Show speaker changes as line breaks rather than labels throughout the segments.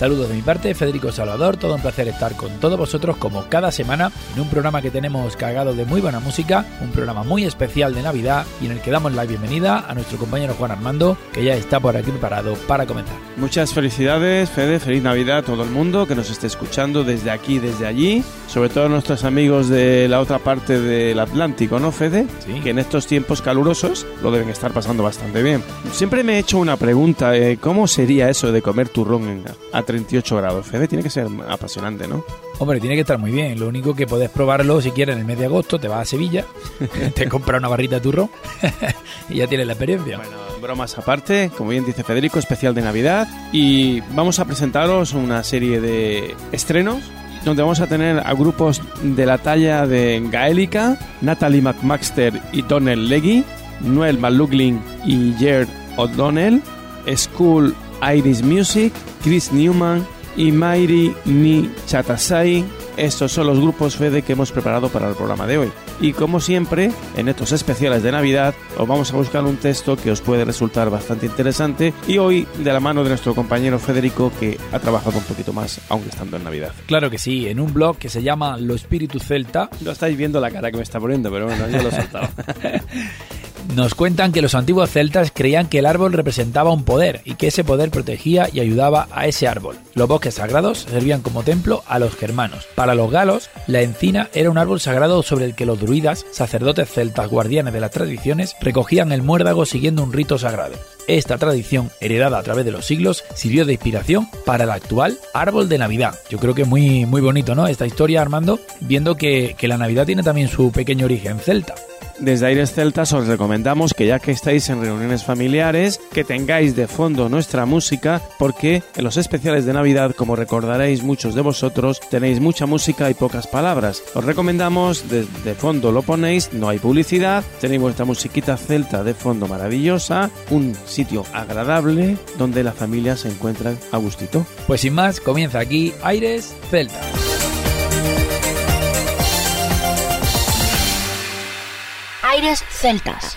Saludos de mi parte, Federico Salvador, todo un placer estar con todos vosotros como cada semana en un programa que tenemos cargado de muy buena música, un programa muy especial de Navidad y en el que damos la bienvenida a nuestro compañero Juan Armando, que ya está por aquí preparado para comenzar.
Muchas felicidades, Fede, feliz Navidad a todo el mundo que nos esté escuchando desde aquí, desde allí, sobre todo a nuestros amigos de la otra parte del Atlántico, ¿no, Fede?
Sí.
Que en estos tiempos calurosos lo deben estar pasando bastante bien. Siempre me he hecho una pregunta, eh, ¿cómo sería eso de comer turrón en- a 38 grados? Fede, tiene que ser apasionante, ¿no?
Hombre, tiene que estar muy bien. Lo único que podés probarlo si quieres en el mes de agosto, te vas a Sevilla, te compras una barrita de turrón y ya tienes la experiencia.
Bueno, bromas aparte, como bien dice Federico, especial de Navidad y vamos a presentaros una serie de estrenos donde vamos a tener a grupos de la talla de Gaélica, Natalie McMaster y Donnell Leggy, Noel McLaughlin y Jared O'Donnell, School Iris Music, Chris Newman y Mairi Ni Chatasai. Estos son los grupos Fede que hemos preparado para el programa de hoy. Y como siempre, en estos especiales de Navidad, os vamos a buscar un texto que os puede resultar bastante interesante. Y hoy, de la mano de nuestro compañero Federico, que ha trabajado un poquito más, aunque estando en Navidad.
Claro que sí, en un blog que se llama Lo Espíritu Celta,
No estáis viendo la cara que me está poniendo, pero bueno, yo lo he soltado.
Nos cuentan que los antiguos celtas creían que el árbol representaba un poder y que ese poder protegía y ayudaba a ese árbol. Los bosques sagrados servían como templo a los germanos. Para los galos, la encina era un árbol sagrado sobre el que los druidas, sacerdotes celtas guardianes de las tradiciones, recogían el muérdago siguiendo un rito sagrado. Esta tradición, heredada a través de los siglos, sirvió de inspiración para el actual árbol de Navidad. Yo creo que muy, muy bonito, ¿no? Esta historia, Armando, viendo que, que la Navidad tiene también su pequeño origen celta.
Desde Aires Celtas os recomendamos que ya que estáis en reuniones familiares, que tengáis de fondo nuestra música, porque en los especiales de Navidad, como recordaréis muchos de vosotros, tenéis mucha música y pocas palabras. Os recomendamos, de, de fondo lo ponéis, no hay publicidad, tenéis vuestra musiquita celta de fondo maravillosa, un sitio agradable donde la familia se encuentra a gustito.
Pues sin más, comienza aquí Aires Celta.
Aires Celtas.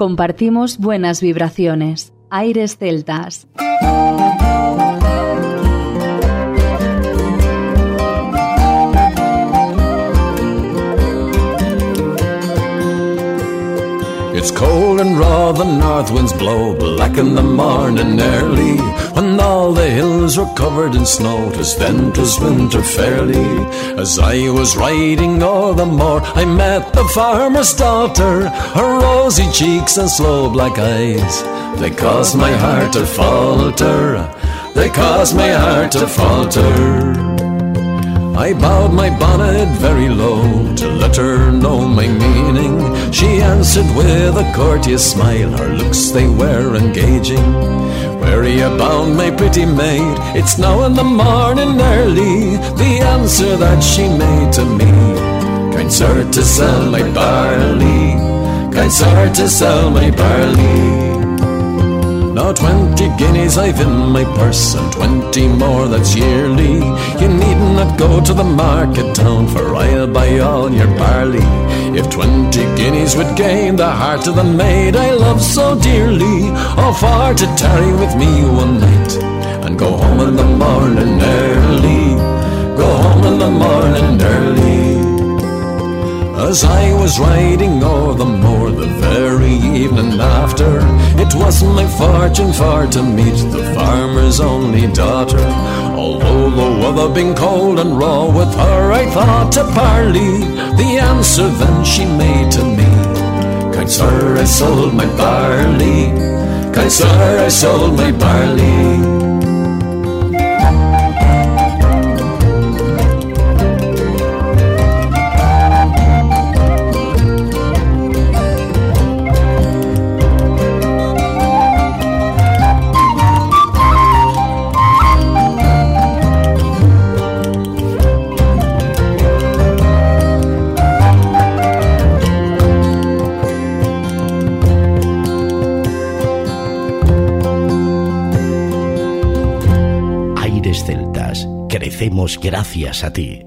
Compartimos buenas vibraciones. Aires celtas.
It's cold and raw, the north winds blow black in the morning early. When all the hills were covered in snow, 'twas then 'twas winter fairly. As I was riding o'er the moor, I met the farmer's daughter. Her rosy cheeks and slow black eyes, they caused my heart to falter. They caused my heart to falter. I bowed my bonnet very low to let her know my meaning. She answered with a courteous smile, her looks they were engaging. Where are you bound, my pretty maid? It's now in the morning early. The answer that she made to me. Kind sir to sell my barley. Kind sir to sell my barley. Now twenty guineas I've in my purse and twenty more that's yearly. You need not go to the market town for I'll buy all your barley. If twenty guineas would gain the heart of the maid I love so dearly, all far to tarry with me one night and go home in the morning early. Go home in the morning early. As I was riding o'er the moor the very evening after, wasn't my fortune for to meet the farmer's only daughter. Although the weather been cold and raw, with her I thought to parley. The answer then she made to me, Kind sir, I sold my barley. Kind sir, I sold my barley.
Gracias a ti.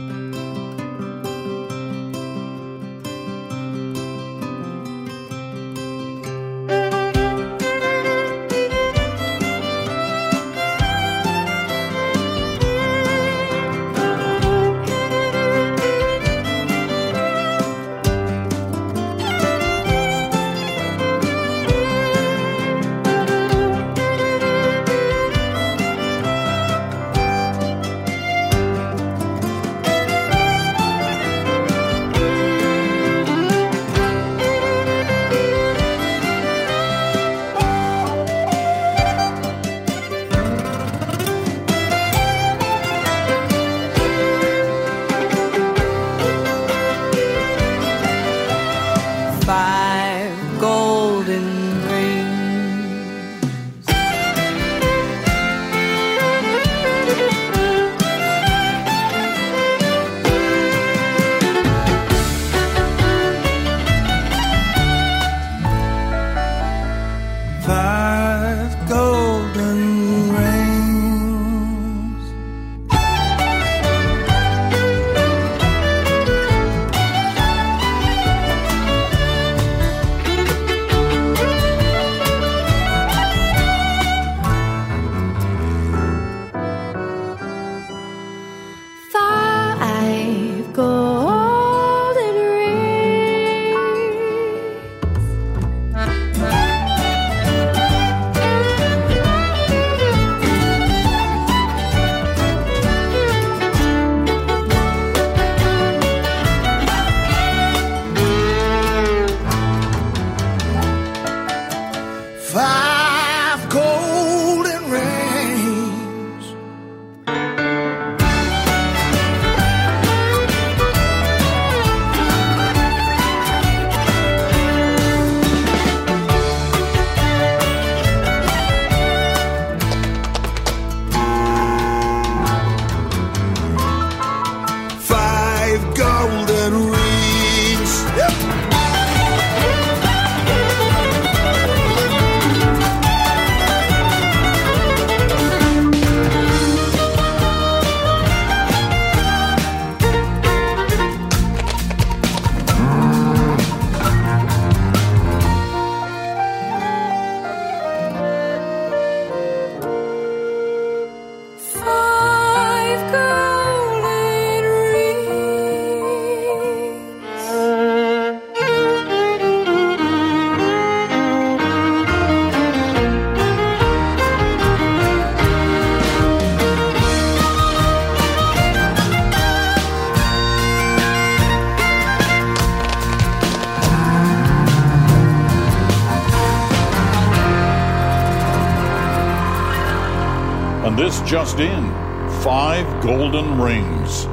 just in five golden rings.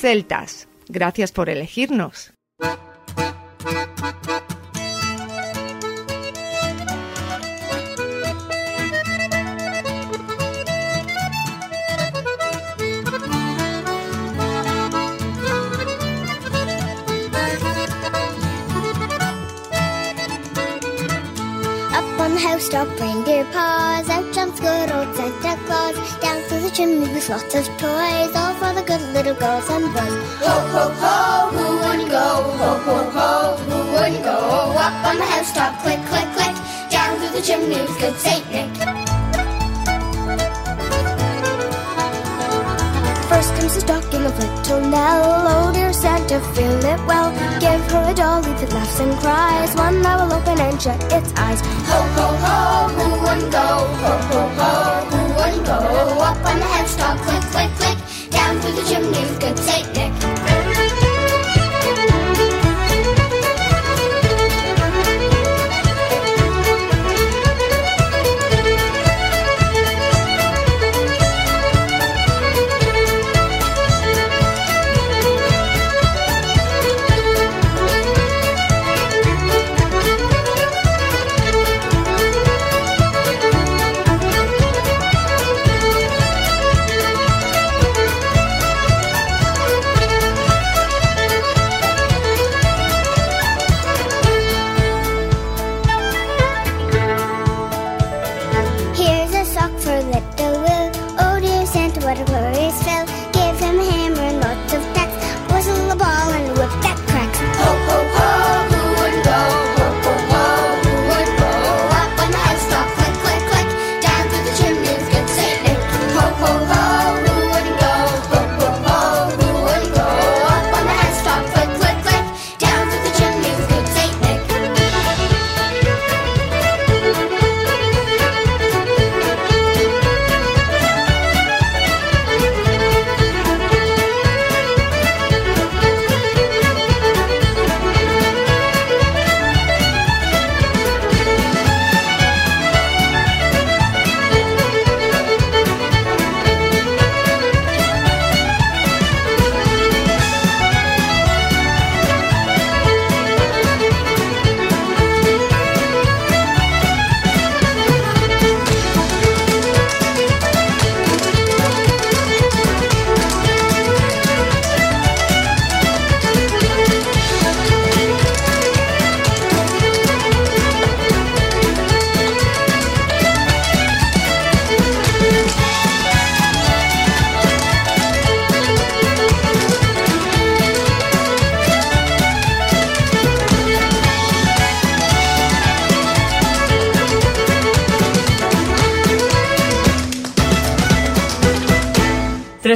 Celtas, gracias por elegirnos.
Up on the housetop, reindeer paws, out jumps good old Santa Claus, the chimney with lots of toys, all for the good little girls and boys. Ho, ho, ho, who wouldn't go? Ho, ho, ho, who wouldn't go? Up on the housetop, click, click, click, down through the chimney with good Saint Nick. First comes the stocking of little Nell. Oh, dear Santa, fill it well. Give her a dolly that laughs and cries. One that will open and shut its eyes. Ho, ho, ho, who wouldn't go? Ho, ho, ho, who wouldn't go? Up on the housetop, click, click, click. Down through the chimney good Saint Nick.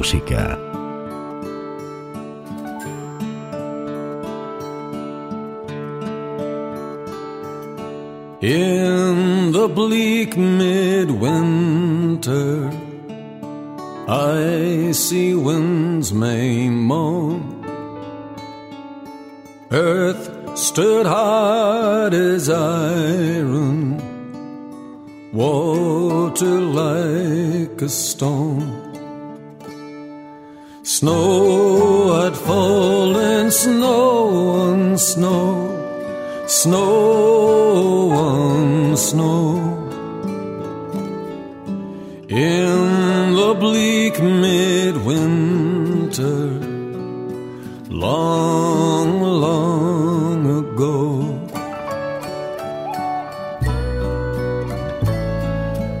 música.
In the bleak midwinter, I see winds may moan. Earth stood hard as iron, water like a stone. Snow had fallen, snow on snow snow on snow. In the bleak midwinter long long ago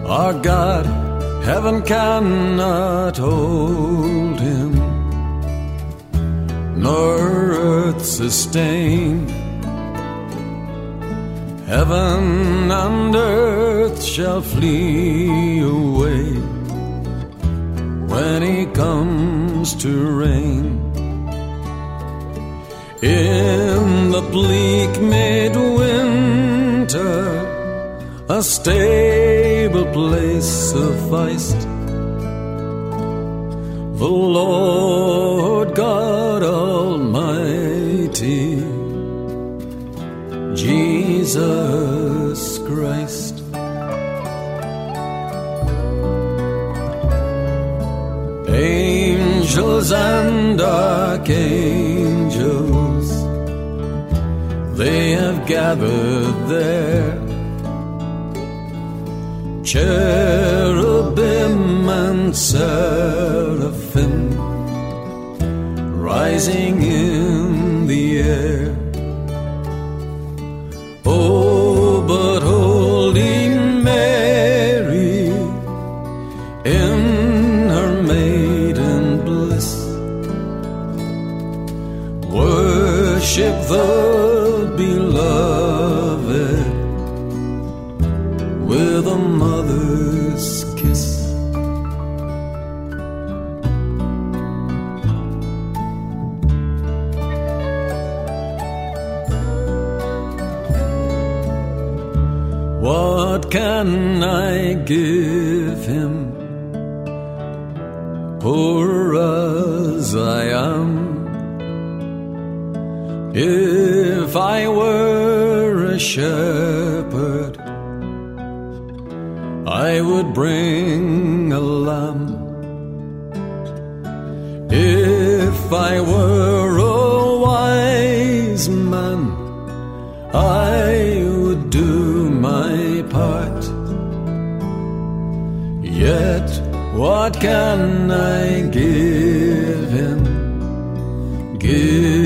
our god heaven cannot hold nor earth sustain Heaven and earth shall flee away when he comes to reign. In the bleak midwinter, a stable place sufficed. The Lord God Almighty Jesus Christ. Angels and archangels, they have gathered there. Cherubim and seraphim rising in the air. Give him? Poor as I am. If I were a shepherd, I would bring a lamb. If I were a wise man, I what can I give him? Give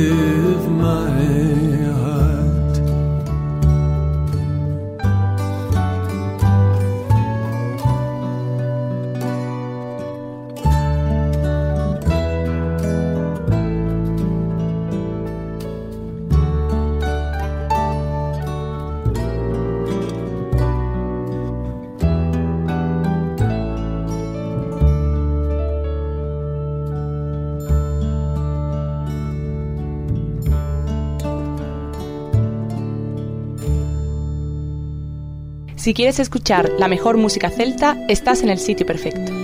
Si quieres escuchar la mejor música celta, estás en el sitio perfecto.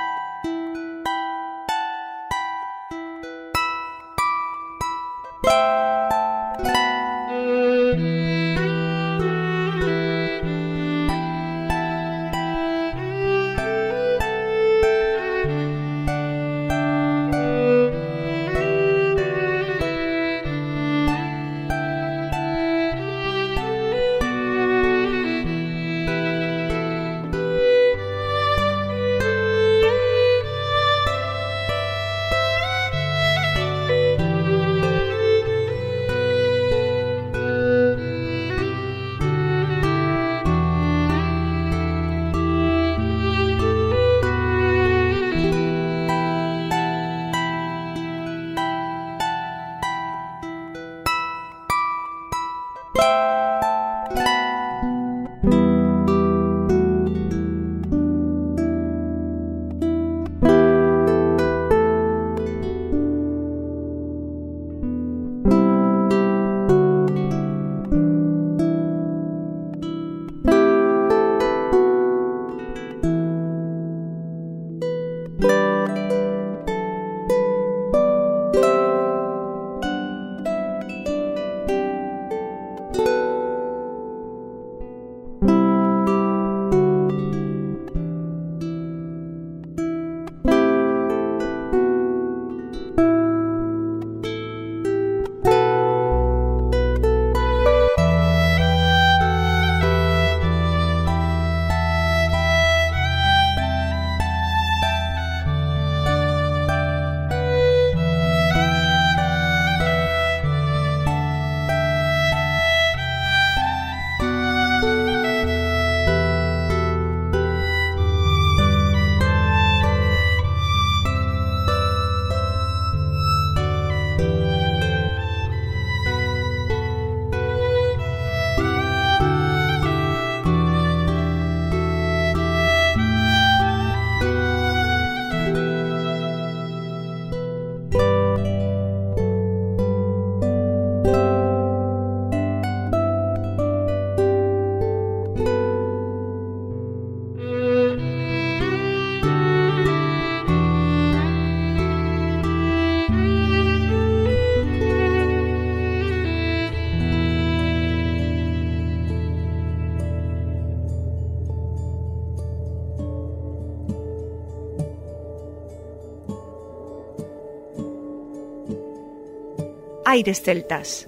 Aires Celtas.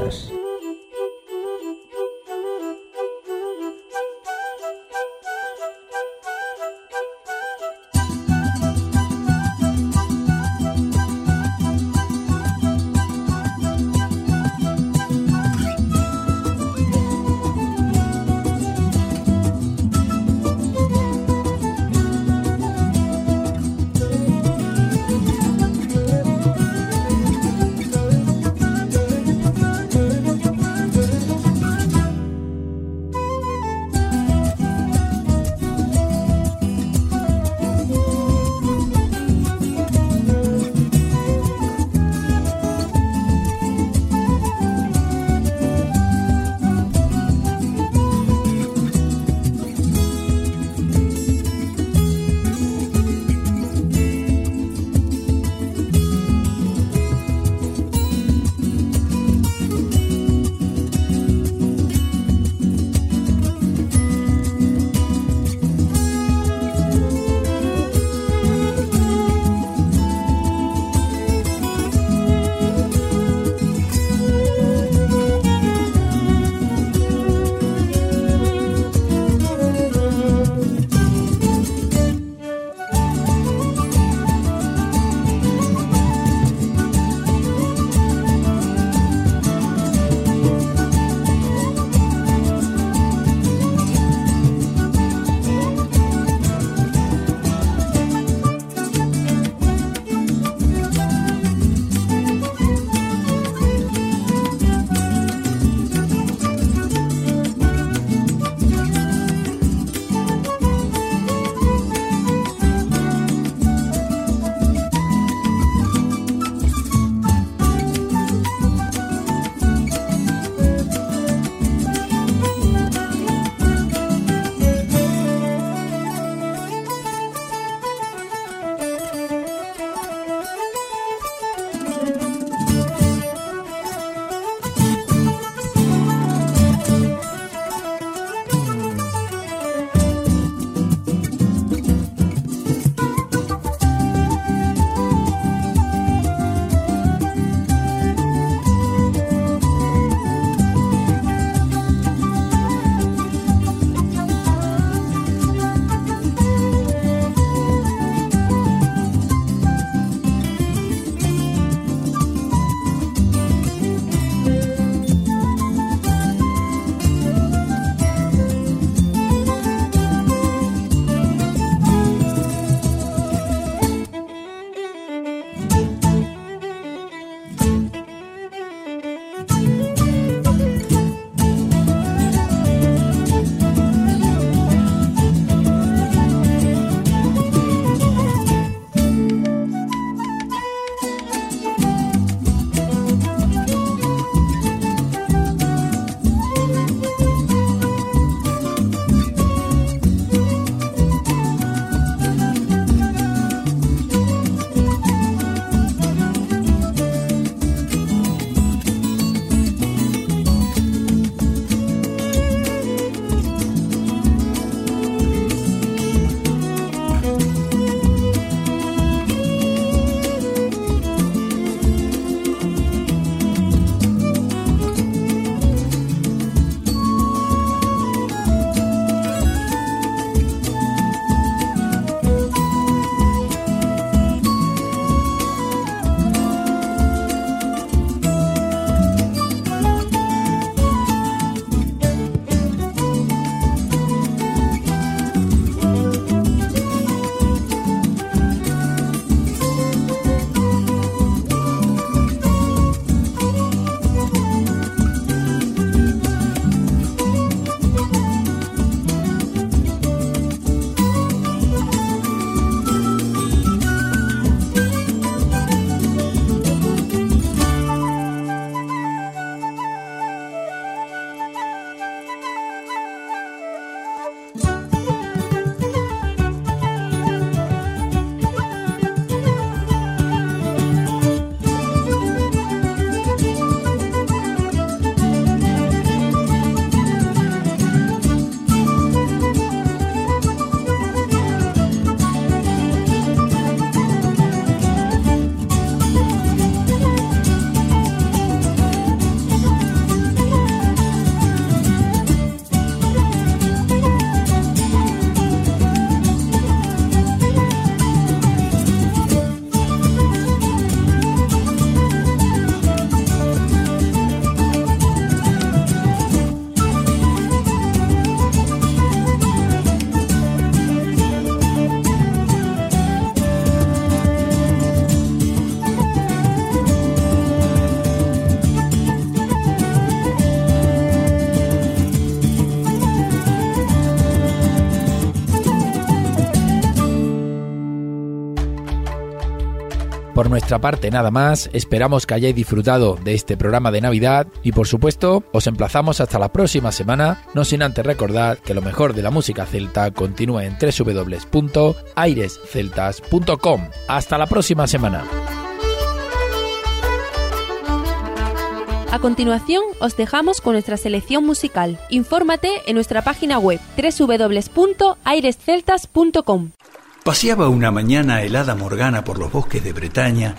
Nuestra parte nada más, esperamos que hayáis disfrutado de este programa de Navidad y por supuesto os emplazamos hasta la próxima semana, no sin antes recordar que lo mejor de la música celta continúa en www.airesceltas.com. Hasta la próxima semana.
A continuación, os dejamos con nuestra selección musical. Infórmate en nuestra página web www.airesceltas.com.
Paseaba una mañana helada Morgana por los bosques de Bretaña,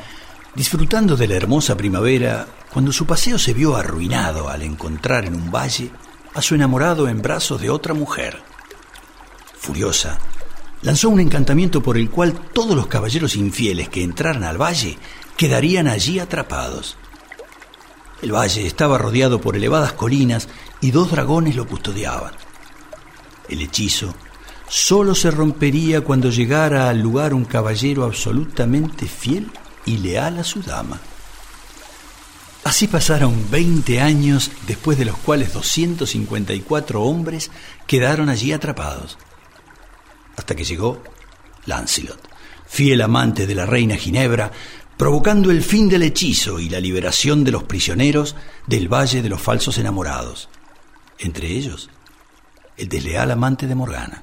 disfrutando de la hermosa primavera, cuando su paseo se vio arruinado al encontrar en un valle a su enamorado en brazos de otra mujer. Furiosa, lanzó un encantamiento por el cual todos los caballeros infieles que entraran al valle quedarían allí atrapados. El valle estaba rodeado por elevadas colinas y dos dragones lo custodiaban. El hechizo solo se rompería cuando llegara al lugar un caballero absolutamente fiel y leal a su dama. Así pasaron 20 años después de los cuales 254 hombres quedaron allí atrapados, hasta que llegó Lancelot, fiel amante de la reina Ginebra, provocando el fin del hechizo y la liberación de los prisioneros del Valle de los Falsos Enamorados, entre ellos el desleal amante de Morgana.